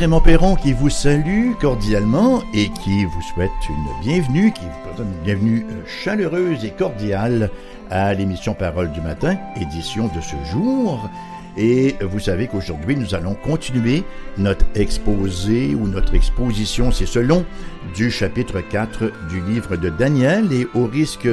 Raymond Perron qui vous salue cordialement et qui vous souhaite une bienvenue, qui vous présente une bienvenue euh, chaleureuse et cordiale à l'émission Parole du matin, édition de ce jour. Et vous savez qu'aujourd'hui, nous allons continuer notre exposé ou notre exposition, c'est selon, du chapitre 4 du livre de Daniel. Et au risque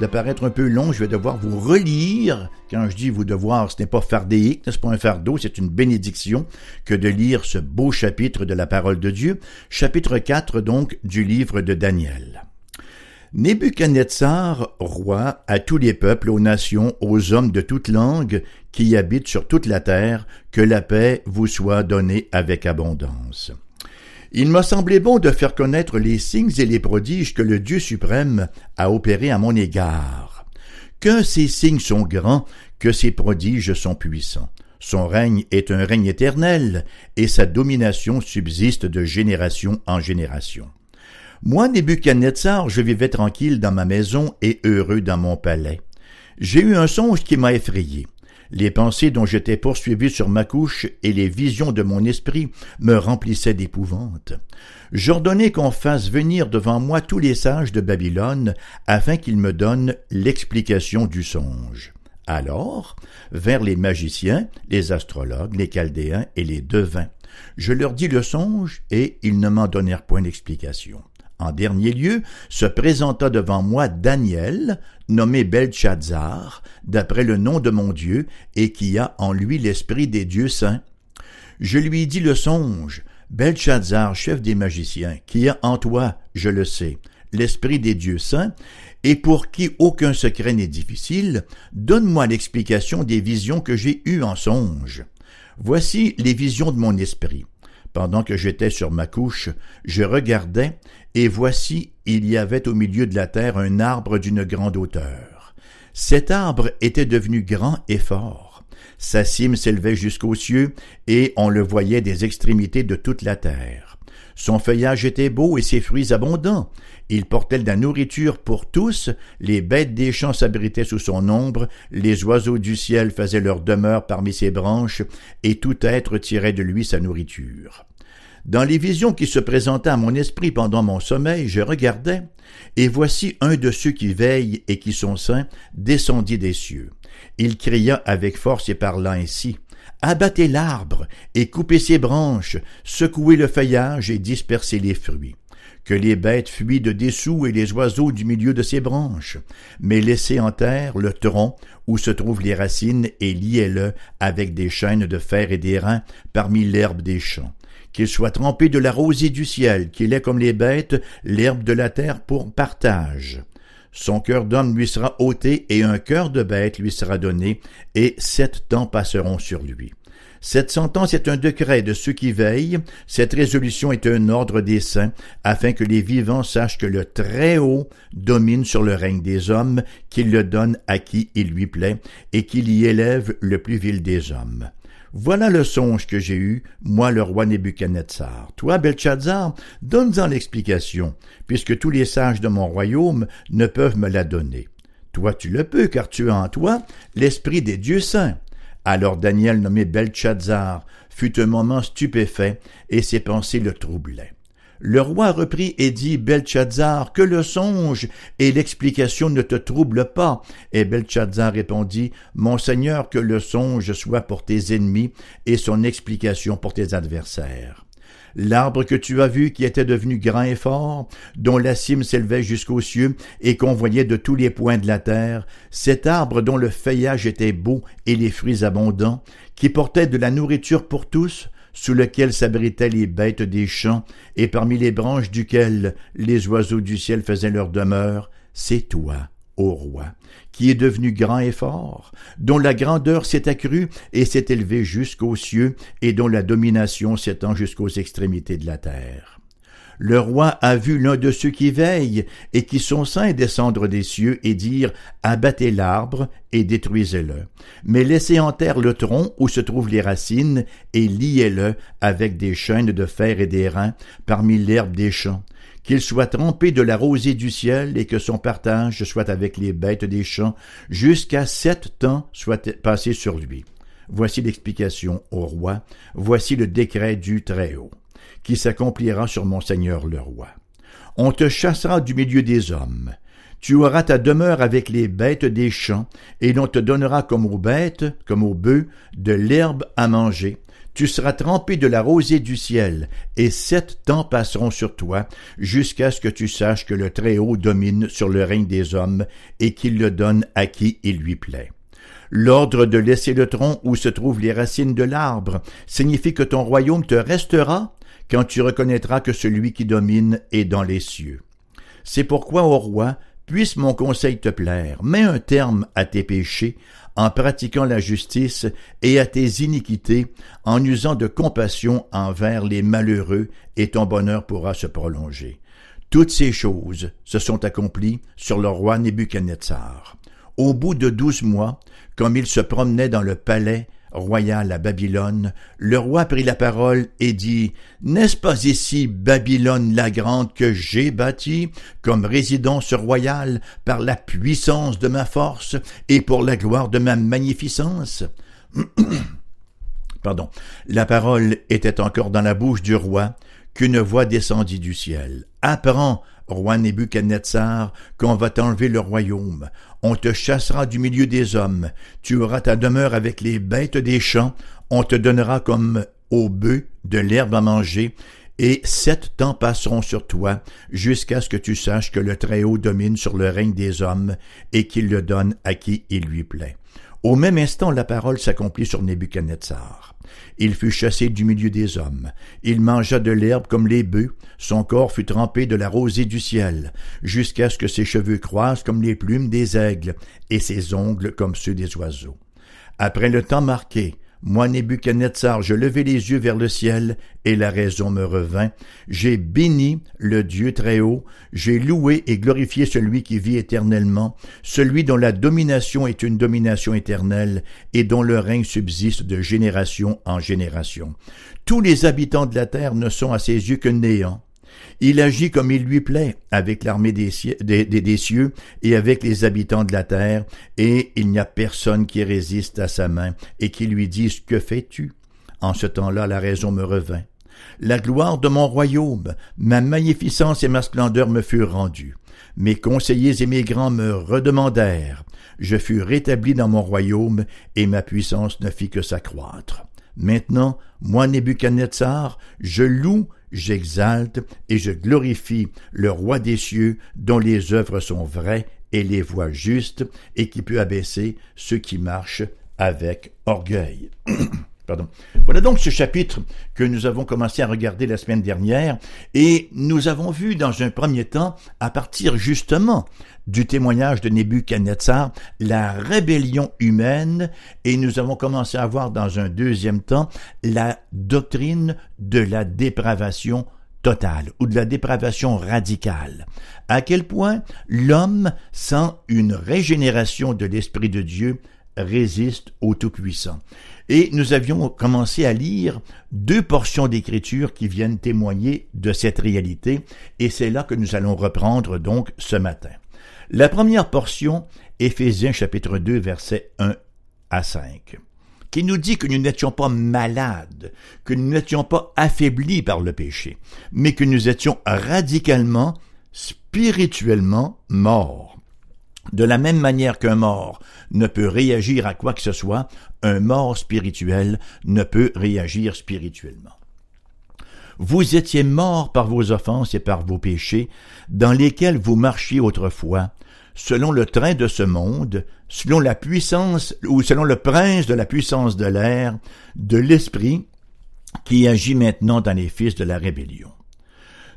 de paraître un peu long, je vais devoir vous relire. Quand je dis vous devoir, ce n'est pas fardéique, ce pas un fardeau, c'est une bénédiction que de lire ce beau chapitre de la parole de Dieu, chapitre 4 donc du livre de Daniel. Nebuchadnezzar, roi, à tous les peuples, aux nations, aux hommes de toute langue qui habitent sur toute la terre, que la paix vous soit donnée avec abondance. Il m'a semblé bon de faire connaître les signes et les prodiges que le Dieu suprême a opérés à mon égard. Que ces signes sont grands, que ces prodiges sont puissants. Son règne est un règne éternel, et sa domination subsiste de génération en génération. Moi, Nebuchadnezzar, je vivais tranquille dans ma maison et heureux dans mon palais. J'ai eu un songe qui m'a effrayé. Les pensées dont j'étais poursuivi sur ma couche et les visions de mon esprit me remplissaient d'épouvante. J'ordonnai qu'on fasse venir devant moi tous les sages de Babylone, afin qu'ils me donnent l'explication du songe. Alors vers les magiciens, les astrologues, les chaldéens et les devins. Je leur dis le songe, et ils ne m'en donnèrent point d'explication. En dernier lieu, se présenta devant moi Daniel, nommé Belshazzar, d'après le nom de mon Dieu, et qui a en lui l'esprit des dieux saints. Je lui dis le songe, Belshazzar, chef des magiciens, qui a en toi, je le sais, l'esprit des dieux saints, et pour qui aucun secret n'est difficile, donne-moi l'explication des visions que j'ai eues en songe. Voici les visions de mon esprit. Pendant que j'étais sur ma couche, je regardais, et voici il y avait au milieu de la terre un arbre d'une grande hauteur. Cet arbre était devenu grand et fort. Sa cime s'élevait jusqu'aux cieux, et on le voyait des extrémités de toute la terre. Son feuillage était beau et ses fruits abondants. Il portait de la nourriture pour tous, les bêtes des champs s'abritaient sous son ombre, les oiseaux du ciel faisaient leur demeure parmi ses branches, et tout être tirait de lui sa nourriture. Dans les visions qui se présentaient à mon esprit pendant mon sommeil, je regardais, et voici un de ceux qui veillent et qui sont saints descendit des cieux. Il cria avec force et parla ainsi. Abattez l'arbre et coupez ses branches, secouez le feuillage et dispersez les fruits. Que les bêtes fuient de dessous et les oiseaux du milieu de ses branches, mais laissez en terre le tronc où se trouvent les racines et liez-le avec des chaînes de fer et d'airain parmi l'herbe des champs qu'il soit trempé de la rosée du ciel, qu'il ait comme les bêtes l'herbe de la terre pour partage. Son cœur d'homme lui sera ôté, et un cœur de bête lui sera donné, et sept temps passeront sur lui. Cette sentence est un décret de ceux qui veillent, cette résolution est un ordre des saints, afin que les vivants sachent que le Très-Haut domine sur le règne des hommes, qu'il le donne à qui il lui plaît, et qu'il y élève le plus vil des hommes. Voilà le songe que j'ai eu, moi le roi Nebuchadnezzar. Toi, Belshazzar, donne-en l'explication, puisque tous les sages de mon royaume ne peuvent me la donner. Toi tu le peux, car tu as en toi l'esprit des dieux saints. Alors Daniel nommé Belshazzar fut un moment stupéfait, et ses pensées le troublaient. Le roi reprit et dit, Belshazzar, que le songe et l'explication ne te troublent pas. Et Belshazzar répondit, Mon Seigneur, que le songe soit pour tes ennemis et son explication pour tes adversaires. L'arbre que tu as vu qui était devenu grand et fort, dont la cime s'élevait jusqu'aux cieux et qu'on voyait de tous les points de la terre, cet arbre dont le feuillage était beau et les fruits abondants, qui portait de la nourriture pour tous, sous lequel s'abritaient les bêtes des champs, et parmi les branches duquel les oiseaux du ciel faisaient leur demeure, c'est toi, ô roi, qui est devenu grand et fort, dont la grandeur s'est accrue et s'est élevée jusqu'aux cieux, et dont la domination s'étend jusqu'aux extrémités de la terre le roi a vu l'un de ceux qui veillent et qui sont saints descendre des cieux et dire Abattez l'arbre et détruisez-le. Mais laissez en terre le tronc où se trouvent les racines et liez-le avec des chaînes de fer et d'airain parmi l'herbe des champs qu'il soit trempé de la rosée du ciel et que son partage soit avec les bêtes des champs jusqu'à sept temps soit passé sur lui. voici l'explication au roi, voici le décret du Très-Haut, qui s'accomplira sur mon Seigneur le roi. On te chassera du milieu des hommes, tu auras ta demeure avec les bêtes des champs, et l'on te donnera comme aux bêtes, comme aux bœufs, de l'herbe à manger. Tu seras trempé de la rosée du ciel, et sept temps passeront sur toi, jusqu'à ce que tu saches que le Très-Haut domine sur le règne des hommes, et qu'il le donne à qui il lui plaît. L'ordre de laisser le tronc où se trouvent les racines de l'arbre signifie que ton royaume te restera quand tu reconnaîtras que celui qui domine est dans les cieux. C'est pourquoi, ô roi, Puisse mon conseil te plaire, mets un terme à tes péchés en pratiquant la justice et à tes iniquités, en usant de compassion envers les malheureux, et ton bonheur pourra se prolonger. Toutes ces choses se sont accomplies sur le roi Nebuchadnezzar. Au bout de douze mois, comme il se promenait dans le palais royal à Babylone, le roi prit la parole et dit N'est-ce pas ici Babylone la grande que j'ai bâtie comme résidence royale par la puissance de ma force et pour la gloire de ma magnificence? Pardon. La parole était encore dans la bouche du roi qu'une voix descendit du ciel. Apprends, roi Nebuchadnezzar, qu'on va t'enlever le royaume. On te chassera du milieu des hommes. Tu auras ta demeure avec les bêtes des champs. On te donnera comme aux bœufs de l'herbe à manger. Et sept temps passeront sur toi, jusqu'à ce que tu saches que le Très-Haut domine sur le règne des hommes, et qu'il le donne à qui il lui plaît. Au même instant, la parole s'accomplit sur Nebuchadnezzar. Il fut chassé du milieu des hommes. Il mangea de l'herbe comme les bœufs. Son corps fut trempé de la rosée du ciel, jusqu'à ce que ses cheveux croissent comme les plumes des aigles, et ses ongles comme ceux des oiseaux. Après le temps marqué, moi, Nebuchadnezzar, je levai les yeux vers le ciel, et la raison me revint. J'ai béni le Dieu très haut, j'ai loué et glorifié celui qui vit éternellement, celui dont la domination est une domination éternelle, et dont le règne subsiste de génération en génération. Tous les habitants de la terre ne sont à ses yeux que néant. Il agit comme il lui plaît avec l'armée des, cieux et avec les habitants de la terre, et il n'y a personne qui résiste à sa main et qui lui dise Que fais-tu? En ce temps-là, la raison me revint. La gloire de mon royaume, ma magnificence et ma splendeur me furent rendues. Mes conseillers et mes grands me redemandèrent. Je fus rétabli dans mon royaume, et ma puissance ne fit que s'accroître. Maintenant, moi Nebuchadnezzar, je loue j'exalte et je glorifie le roi des cieux dont les œuvres sont vraies et les voies justes et qui peut abaisser ceux qui marchent avec orgueil. Voilà donc ce chapitre que nous avons commencé à regarder la semaine dernière et nous avons vu dans un premier temps, à partir justement du témoignage de Nebuchadnezzar, la rébellion humaine et nous avons commencé à voir dans un deuxième temps la doctrine de la dépravation totale ou de la dépravation radicale. À quel point l'homme, sans une régénération de l'Esprit de Dieu, résiste au Tout-Puissant. Et nous avions commencé à lire deux portions d'écriture qui viennent témoigner de cette réalité, et c'est là que nous allons reprendre donc ce matin. La première portion, Éphésiens chapitre 2, versets 1 à 5 qui nous dit que nous n'étions pas malades, que nous n'étions pas affaiblis par le péché, mais que nous étions radicalement, spirituellement morts. De la même manière qu'un mort ne peut réagir à quoi que ce soit, un mort spirituel ne peut réagir spirituellement. Vous étiez morts par vos offenses et par vos péchés, dans lesquels vous marchiez autrefois, selon le train de ce monde, selon la puissance ou selon le prince de la puissance de l'air, de l'esprit, qui agit maintenant dans les fils de la rébellion.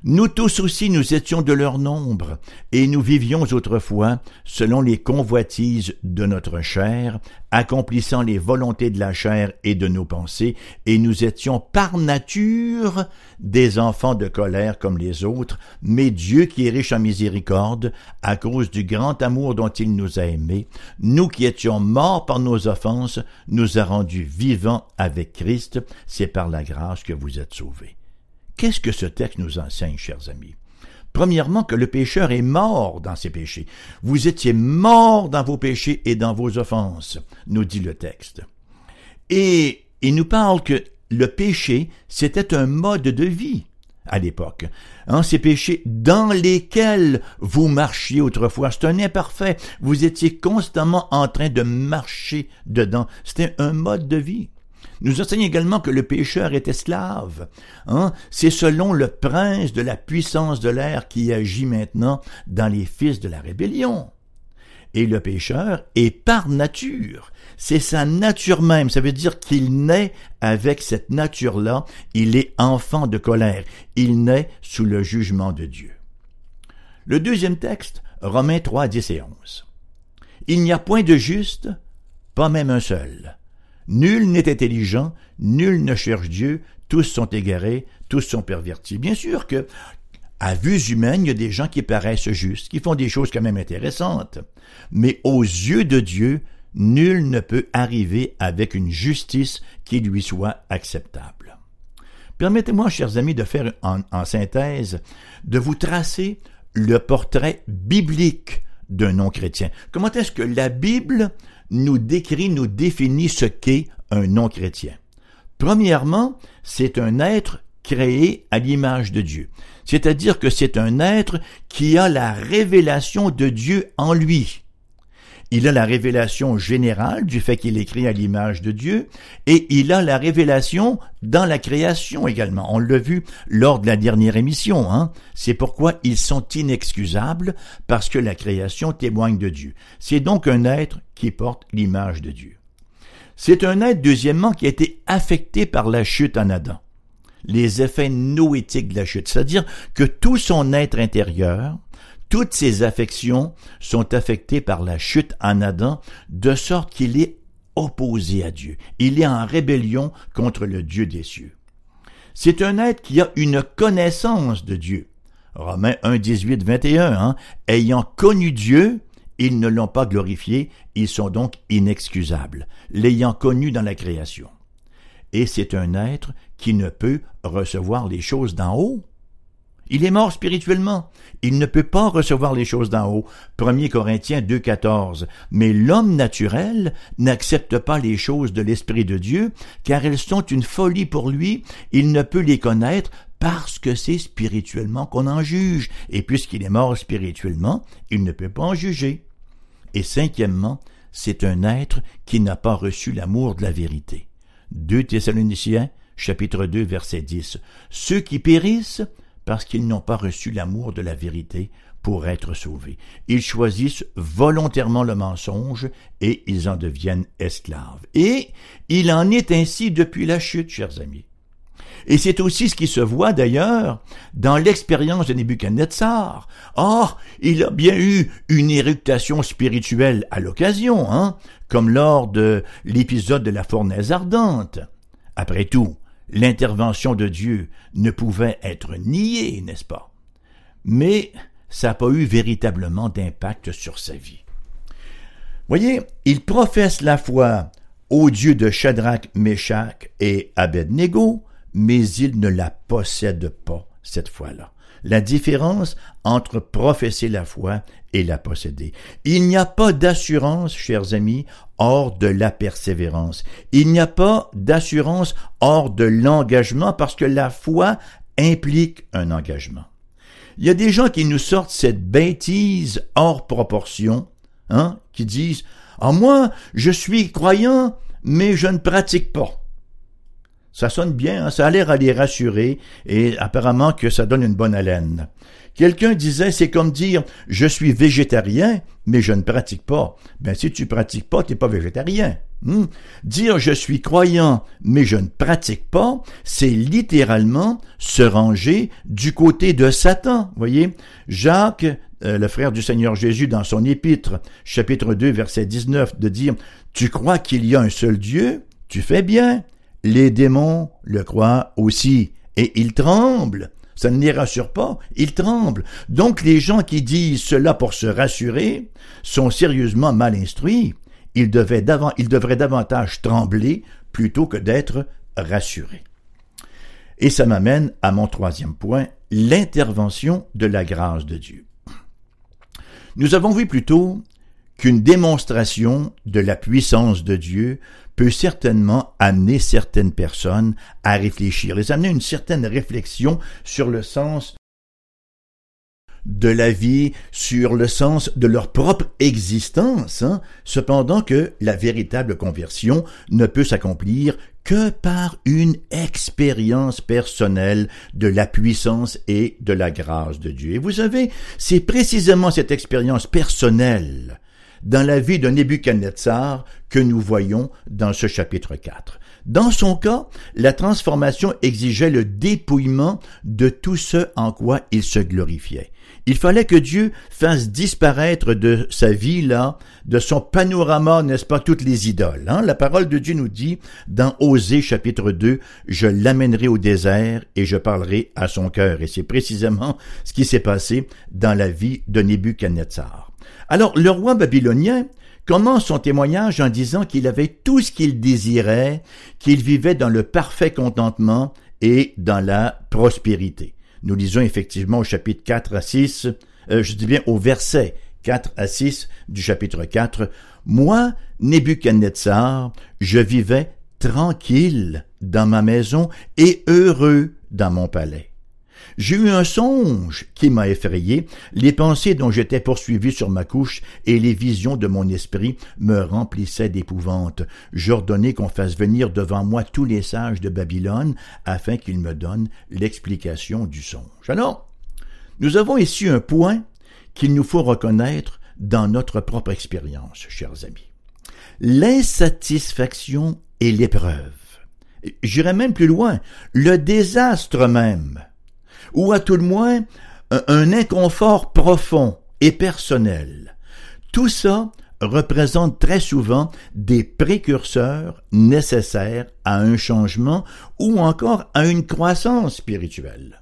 Nous tous aussi nous étions de leur nombre, et nous vivions autrefois selon les convoitises de notre chair, accomplissant les volontés de la chair et de nos pensées, et nous étions par nature des enfants de colère comme les autres, mais Dieu qui est riche en miséricorde, à cause du grand amour dont il nous a aimés, nous qui étions morts par nos offenses, nous a rendus vivants avec Christ, c'est par la grâce que vous êtes sauvés. Qu'est-ce que ce texte nous enseigne, chers amis? Premièrement, que le pécheur est mort dans ses péchés. Vous étiez mort dans vos péchés et dans vos offenses, nous dit le texte. Et il nous parle que le péché, c'était un mode de vie à l'époque. Hein, ces péchés dans lesquels vous marchiez autrefois, c'est un imparfait. Vous étiez constamment en train de marcher dedans. C'était un mode de vie. Nous enseigne également que le pécheur est esclave. Hein? C'est selon le prince de la puissance de l'air qui agit maintenant dans les fils de la rébellion. Et le pécheur est par nature. C'est sa nature même. Ça veut dire qu'il naît avec cette nature-là. Il est enfant de colère. Il naît sous le jugement de Dieu. Le deuxième texte, Romains 3, 10 et 11. Il n'y a point de juste, pas même un seul. Nul n'est intelligent, nul ne cherche Dieu, tous sont égarés, tous sont pervertis. Bien sûr que, à vue humaine, il y a des gens qui paraissent justes, qui font des choses quand même intéressantes. Mais aux yeux de Dieu, nul ne peut arriver avec une justice qui lui soit acceptable. Permettez-moi, chers amis, de faire en, en synthèse, de vous tracer le portrait biblique d'un non-chrétien. Comment est-ce que la Bible nous décrit, nous définit ce qu'est un non-chrétien. Premièrement, c'est un être créé à l'image de Dieu. C'est-à-dire que c'est un être qui a la révélation de Dieu en lui. Il a la révélation générale du fait qu'il est créé à l'image de Dieu, et il a la révélation dans la création également. On l'a vu lors de la dernière émission. Hein? C'est pourquoi ils sont inexcusables, parce que la création témoigne de Dieu. C'est donc un être qui porte l'image de Dieu. C'est un être, deuxièmement, qui a été affecté par la chute en Adam. Les effets noétiques de la chute, c'est-à-dire que tout son être intérieur, toutes ses affections sont affectées par la chute en Adam, de sorte qu'il est opposé à Dieu. Il est en rébellion contre le Dieu des cieux. C'est un être qui a une connaissance de Dieu. Romains 1, 18, 21, hein? ayant connu Dieu, ils ne l'ont pas glorifié, ils sont donc inexcusables, l'ayant connu dans la création. Et c'est un être qui ne peut recevoir les choses d'en haut, il est mort spirituellement. Il ne peut pas recevoir les choses d'en haut. 1 Corinthiens 2.14. Mais l'homme naturel n'accepte pas les choses de l'Esprit de Dieu, car elles sont une folie pour lui. Il ne peut les connaître parce que c'est spirituellement qu'on en juge. Et puisqu'il est mort spirituellement, il ne peut pas en juger. Et cinquièmement, c'est un être qui n'a pas reçu l'amour de la vérité. 2 Thessaloniciens, chapitre 2, verset 10. Ceux qui périssent parce qu'ils n'ont pas reçu l'amour de la vérité pour être sauvés. Ils choisissent volontairement le mensonge et ils en deviennent esclaves. Et il en est ainsi depuis la chute, chers amis. Et c'est aussi ce qui se voit d'ailleurs dans l'expérience de Nebuchadnezzar. Or, il a bien eu une éructation spirituelle à l'occasion, hein, comme lors de l'épisode de la fournaise ardente. Après tout, l'intervention de Dieu ne pouvait être niée, n'est-ce pas? Mais ça n'a pas eu véritablement d'impact sur sa vie. Voyez, il professe la foi au Dieu de Shadrach, Meshach et Abednego, mais il ne la possède pas cette fois-là la différence entre professer la foi et la posséder. Il n'y a pas d'assurance, chers amis, hors de la persévérance. Il n'y a pas d'assurance hors de l'engagement parce que la foi implique un engagement. Il y a des gens qui nous sortent cette bêtise hors proportion, hein, qui disent, ah, moi, je suis croyant, mais je ne pratique pas. Ça sonne bien, hein? ça a l'air à les rassurer, et apparemment que ça donne une bonne haleine. Quelqu'un disait, c'est comme dire, je suis végétarien, mais je ne pratique pas. Ben, si tu pratiques pas, t'es pas végétarien. Hmm? Dire je suis croyant, mais je ne pratique pas, c'est littéralement se ranger du côté de Satan. Voyez, Jacques, euh, le frère du Seigneur Jésus, dans son épître, chapitre 2, verset 19, de dire, tu crois qu'il y a un seul Dieu? Tu fais bien. Les démons le croient aussi, et ils tremblent. Ça ne les rassure pas, ils tremblent. Donc les gens qui disent cela pour se rassurer sont sérieusement mal instruits. Ils, devraient davantage trembler plutôt que d'être rassurés. Et ça m'amène à mon troisième point, l'intervention de la grâce de Dieu. Nous avons vu plus tôt qu'une démonstration de la puissance de Dieu peut certainement amener certaines personnes à réfléchir, les amener une certaine réflexion sur le sens de la vie, sur le sens de leur propre existence, hein. cependant que la véritable conversion ne peut s'accomplir que par une expérience personnelle de la puissance et de la grâce de Dieu. Et vous savez, c'est précisément cette expérience personnelle dans la vie de Nebuchadnezzar que nous voyons dans ce chapitre 4. Dans son cas, la transformation exigeait le dépouillement de tout ce en quoi il se glorifiait. Il fallait que Dieu fasse disparaître de sa vie là, de son panorama, n'est-ce pas, toutes les idoles. Hein? La parole de Dieu nous dit dans Osée chapitre 2, je l'amènerai au désert et je parlerai à son cœur. Et c'est précisément ce qui s'est passé dans la vie de Nebuchadnezzar. Alors, le roi babylonien commence son témoignage en disant qu'il avait tout ce qu'il désirait, qu'il vivait dans le parfait contentement et dans la prospérité. Nous lisons effectivement au chapitre 4 à 6, euh, je dis bien au verset 4 à 6 du chapitre 4, Moi, Nebuchadnezzar, je vivais tranquille dans ma maison et heureux dans mon palais. J'ai eu un songe qui m'a effrayé, les pensées dont j'étais poursuivi sur ma couche et les visions de mon esprit me remplissaient d'épouvante. J'ordonnai qu'on fasse venir devant moi tous les sages de Babylone afin qu'ils me donnent l'explication du songe. Alors, nous avons ici un point qu'il nous faut reconnaître dans notre propre expérience, chers amis. L'insatisfaction et l'épreuve. J'irai même plus loin, le désastre même ou à tout le moins un inconfort profond et personnel. Tout ça représente très souvent des précurseurs nécessaires à un changement ou encore à une croissance spirituelle.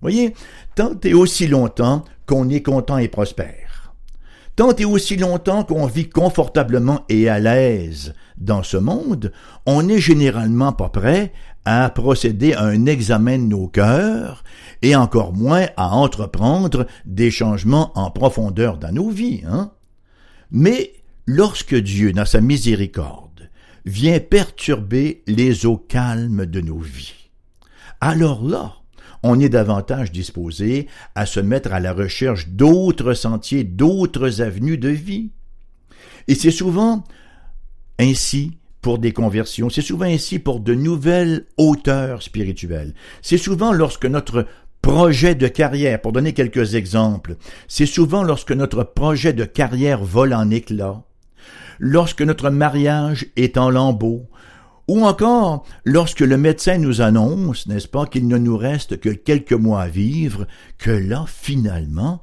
Voyez, tant et aussi longtemps qu'on est content et prospère, tant et aussi longtemps qu'on vit confortablement et à l'aise dans ce monde, on n'est généralement pas prêt à procéder à un examen de nos cœurs et encore moins à entreprendre des changements en profondeur dans nos vies. Hein? Mais lorsque Dieu, dans sa miséricorde, vient perturber les eaux calmes de nos vies, alors là, on est davantage disposé à se mettre à la recherche d'autres sentiers, d'autres avenues de vie. Et c'est souvent ainsi pour des conversions, c'est souvent ainsi pour de nouvelles hauteurs spirituelles. C'est souvent lorsque notre projet de carrière, pour donner quelques exemples, c'est souvent lorsque notre projet de carrière vole en éclats, lorsque notre mariage est en lambeaux, ou encore lorsque le médecin nous annonce, n'est-ce pas, qu'il ne nous reste que quelques mois à vivre, que là, finalement,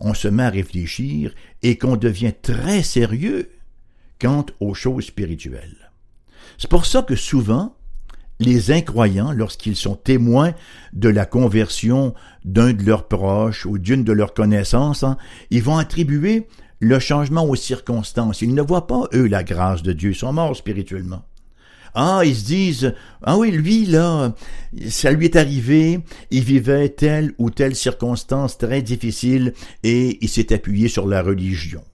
on se met à réfléchir et qu'on devient très sérieux quant aux choses spirituelles. C'est pour ça que souvent, les incroyants, lorsqu'ils sont témoins de la conversion d'un de leurs proches ou d'une de leurs connaissances, hein, ils vont attribuer le changement aux circonstances. Ils ne voient pas, eux, la grâce de Dieu. Ils sont morts spirituellement. Ah, ils se disent, ah oui, lui, là, ça lui est arrivé, il vivait telle ou telle circonstance très difficile et il s'est appuyé sur la religion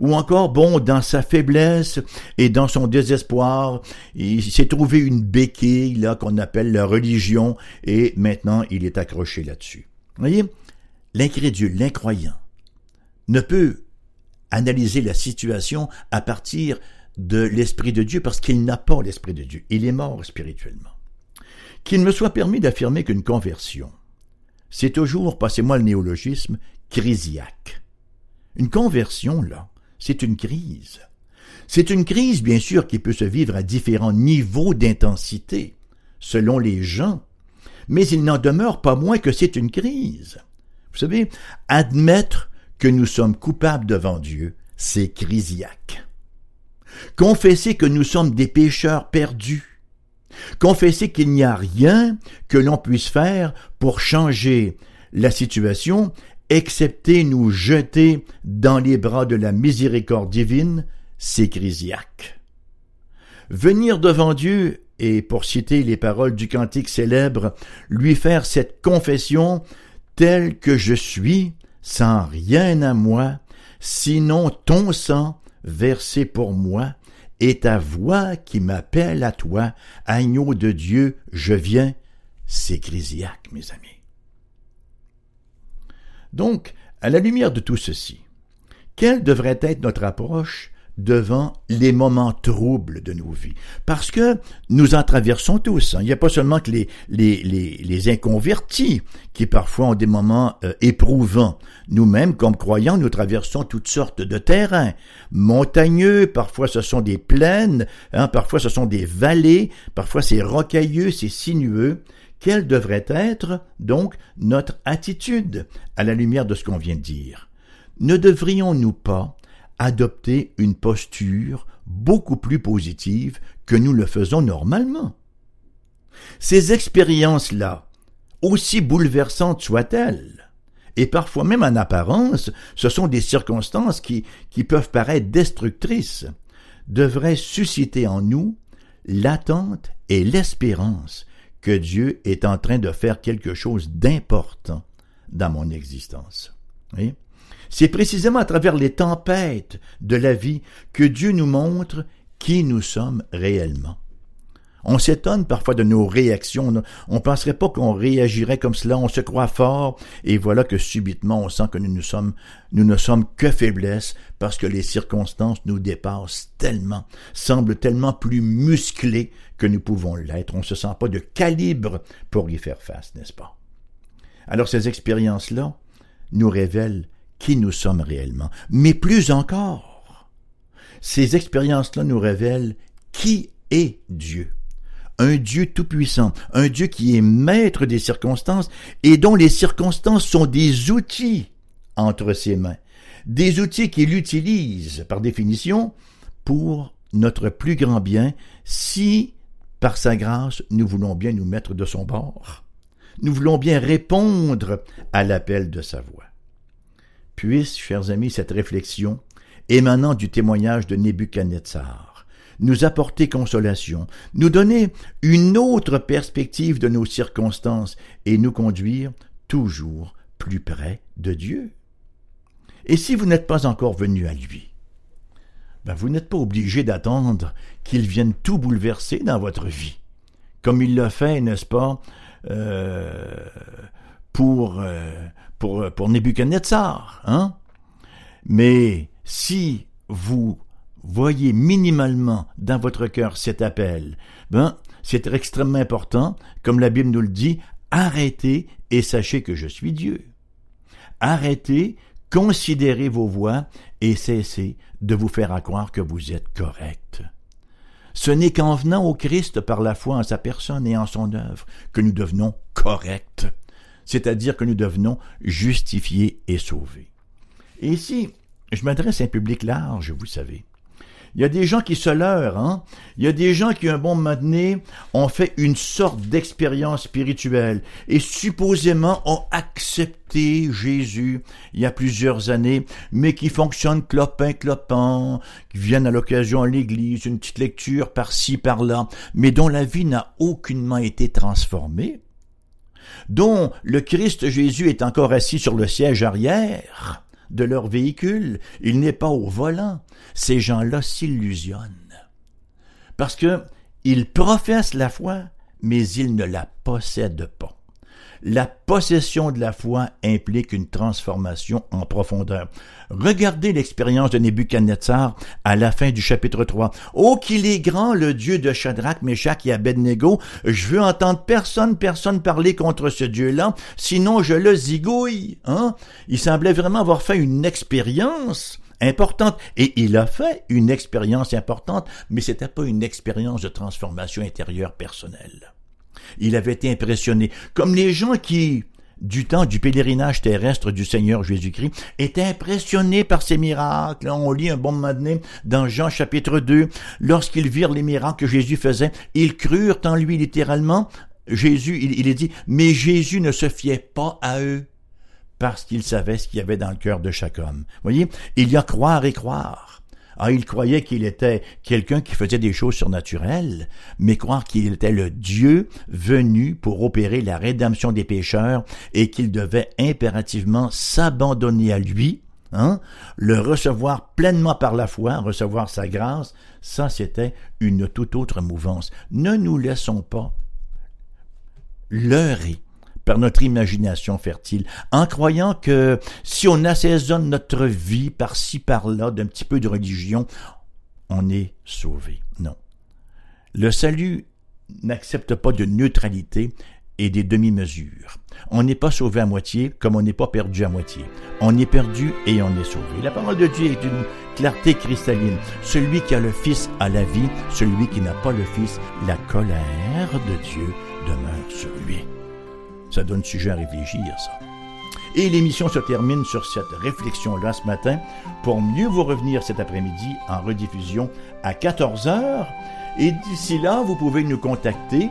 ou encore, bon, dans sa faiblesse et dans son désespoir, il s'est trouvé une béquille, là, qu'on appelle la religion, et maintenant il est accroché là-dessus. Vous voyez, l'incrédule, l'incroyant, ne peut analyser la situation à partir de l'Esprit de Dieu parce qu'il n'a pas l'Esprit de Dieu. Il est mort spirituellement. Qu'il me soit permis d'affirmer qu'une conversion, c'est toujours, passez-moi le néologisme, crisiaque. Une conversion, là, c'est une crise. C'est une crise, bien sûr, qui peut se vivre à différents niveaux d'intensité, selon les gens, mais il n'en demeure pas moins que c'est une crise. Vous savez, admettre que nous sommes coupables devant Dieu, c'est crisiaque. Confesser que nous sommes des pécheurs perdus. Confesser qu'il n'y a rien que l'on puisse faire pour changer la situation excepté nous jeter dans les bras de la miséricorde divine, c'est Crisiaque. Venir devant Dieu, et pour citer les paroles du cantique célèbre, lui faire cette confession telle que je suis, sans rien à moi, sinon ton sang versé pour moi, et ta voix qui m'appelle à toi, agneau de Dieu, je viens, c'est Chrysiaque, mes amis. Donc, à la lumière de tout ceci, quelle devrait être notre approche devant les moments troubles de nos vies? Parce que nous en traversons tous. Hein. Il n'y a pas seulement que les, les, les, les, inconvertis qui parfois ont des moments euh, éprouvants. Nous-mêmes, comme croyants, nous traversons toutes sortes de terrains. Montagneux, parfois ce sont des plaines, hein, parfois ce sont des vallées, parfois c'est rocailleux, c'est sinueux. Quelle devrait être donc notre attitude à la lumière de ce qu'on vient de dire? Ne devrions-nous pas adopter une posture beaucoup plus positive que nous le faisons normalement? Ces expériences-là, aussi bouleversantes soient-elles, et parfois même en apparence, ce sont des circonstances qui, qui peuvent paraître destructrices, devraient susciter en nous l'attente et l'espérance que Dieu est en train de faire quelque chose d'important dans mon existence. C'est précisément à travers les tempêtes de la vie que Dieu nous montre qui nous sommes réellement. On s'étonne parfois de nos réactions. On ne penserait pas qu'on réagirait comme cela. On se croit fort et voilà que subitement on sent que nous nous ne sommes que faiblesse parce que les circonstances nous dépassent tellement, semblent tellement plus musclées nous pouvons l'être. On ne se sent pas de calibre pour y faire face, n'est-ce pas? Alors ces expériences-là nous révèlent qui nous sommes réellement. Mais plus encore, ces expériences-là nous révèlent qui est Dieu. Un Dieu tout-puissant, un Dieu qui est maître des circonstances et dont les circonstances sont des outils entre ses mains, des outils qu'il utilise par définition pour notre plus grand bien si, par sa grâce, nous voulons bien nous mettre de son bord. Nous voulons bien répondre à l'appel de sa voix puisse, chers amis, cette réflexion, émanant du témoignage de Nebuchadnezzar, nous apporter consolation, nous donner une autre perspective de nos circonstances et nous conduire toujours plus près de Dieu. Et si vous n'êtes pas encore venu à lui, ben vous n'êtes pas obligé d'attendre qu'il vienne tout bouleverser dans votre vie, comme il l'a fait, n'est-ce pas, euh, pour, euh, pour, pour Nebuchadnezzar. Hein? Mais si vous voyez minimalement dans votre cœur cet appel, ben, c'est extrêmement important, comme la Bible nous le dit, arrêtez et sachez que je suis Dieu. Arrêtez, considérez vos voix et cessez de vous faire croire que vous êtes correct. Ce n'est qu'en venant au Christ par la foi en sa personne et en son œuvre que nous devenons corrects c'est-à-dire que nous devenons justifiés et sauvés. Et ici, je m'adresse à un public large, vous savez. Il y a des gens qui se leurrent, hein? Il y a des gens qui, un bon moment donné, ont fait une sorte d'expérience spirituelle et supposément ont accepté Jésus il y a plusieurs années, mais qui fonctionnent clopin clopin, qui viennent à l'occasion à l'église, une petite lecture par-ci par-là, mais dont la vie n'a aucunement été transformée dont le Christ Jésus est encore assis sur le siège arrière de leur véhicule, il n'est pas au volant. Ces gens-là s'illusionnent. Parce que ils professent la foi, mais ils ne la possèdent pas. La possession de la foi implique une transformation en profondeur. Regardez l'expérience de Nebuchadnezzar à la fin du chapitre 3. Oh, qu'il est grand le Dieu de Shadrach, Meshach et Abednego. Je veux entendre personne, personne parler contre ce Dieu-là, sinon je le zigouille. Hein? Il semblait vraiment avoir fait une expérience importante. Et il a fait une expérience importante, mais c'était pas une expérience de transformation intérieure personnelle. Il avait été impressionné, comme les gens qui, du temps du pèlerinage terrestre du Seigneur Jésus-Christ, étaient impressionnés par ces miracles. On lit un bon moment dans Jean chapitre 2, lorsqu'ils virent les miracles que Jésus faisait, ils crurent en lui littéralement. Jésus, il, il est dit, mais Jésus ne se fiait pas à eux parce qu'il savait ce qu'il y avait dans le cœur de chaque homme. Voyez, il y a croire et croire. Ah, il croyait qu'il était quelqu'un qui faisait des choses surnaturelles, mais croire qu'il était le Dieu venu pour opérer la rédemption des pécheurs et qu'il devait impérativement s'abandonner à lui, Hein? Le recevoir pleinement par la foi, recevoir sa grâce, ça c'était une toute autre mouvance. Ne nous laissons pas leurrer par notre imagination fertile, en croyant que si on assaisonne notre vie par-ci par-là d'un petit peu de religion, on est sauvé. Non. Le salut n'accepte pas de neutralité et des demi-mesures. On n'est pas sauvé à moitié comme on n'est pas perdu à moitié. On est perdu et on est sauvé. La parole de Dieu est une clarté cristalline. Celui qui a le Fils a la vie, celui qui n'a pas le Fils, la colère de Dieu demeure sur lui. Ça donne sujet à réfléchir, ça. Et l'émission se termine sur cette réflexion-là ce matin pour mieux vous revenir cet après-midi en rediffusion à 14h. Et d'ici là, vous pouvez nous contacter,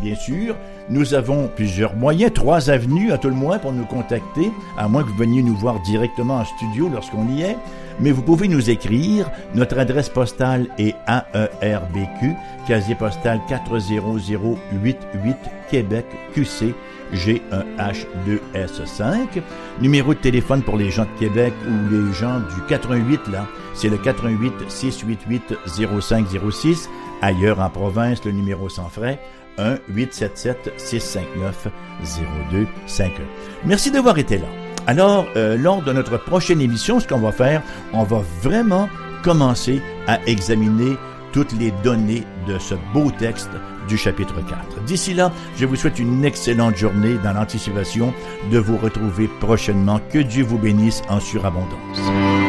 bien sûr. Nous avons plusieurs moyens, trois avenues à tout le moins pour nous contacter, à moins que vous veniez nous voir directement en studio lorsqu'on y est. Mais vous pouvez nous écrire. Notre adresse postale est AERBQ, casier postal 40088 Québec QC G1H2S5. Numéro de téléphone pour les gens de Québec ou les gens du 88 là, c'est le 88 688 0506. Ailleurs en province, le numéro sans frais 1 877 659 0251. Merci d'avoir été là. Alors, euh, lors de notre prochaine émission, ce qu'on va faire, on va vraiment commencer à examiner toutes les données de ce beau texte du chapitre 4. D'ici là, je vous souhaite une excellente journée dans l'anticipation de vous retrouver prochainement. Que Dieu vous bénisse en surabondance.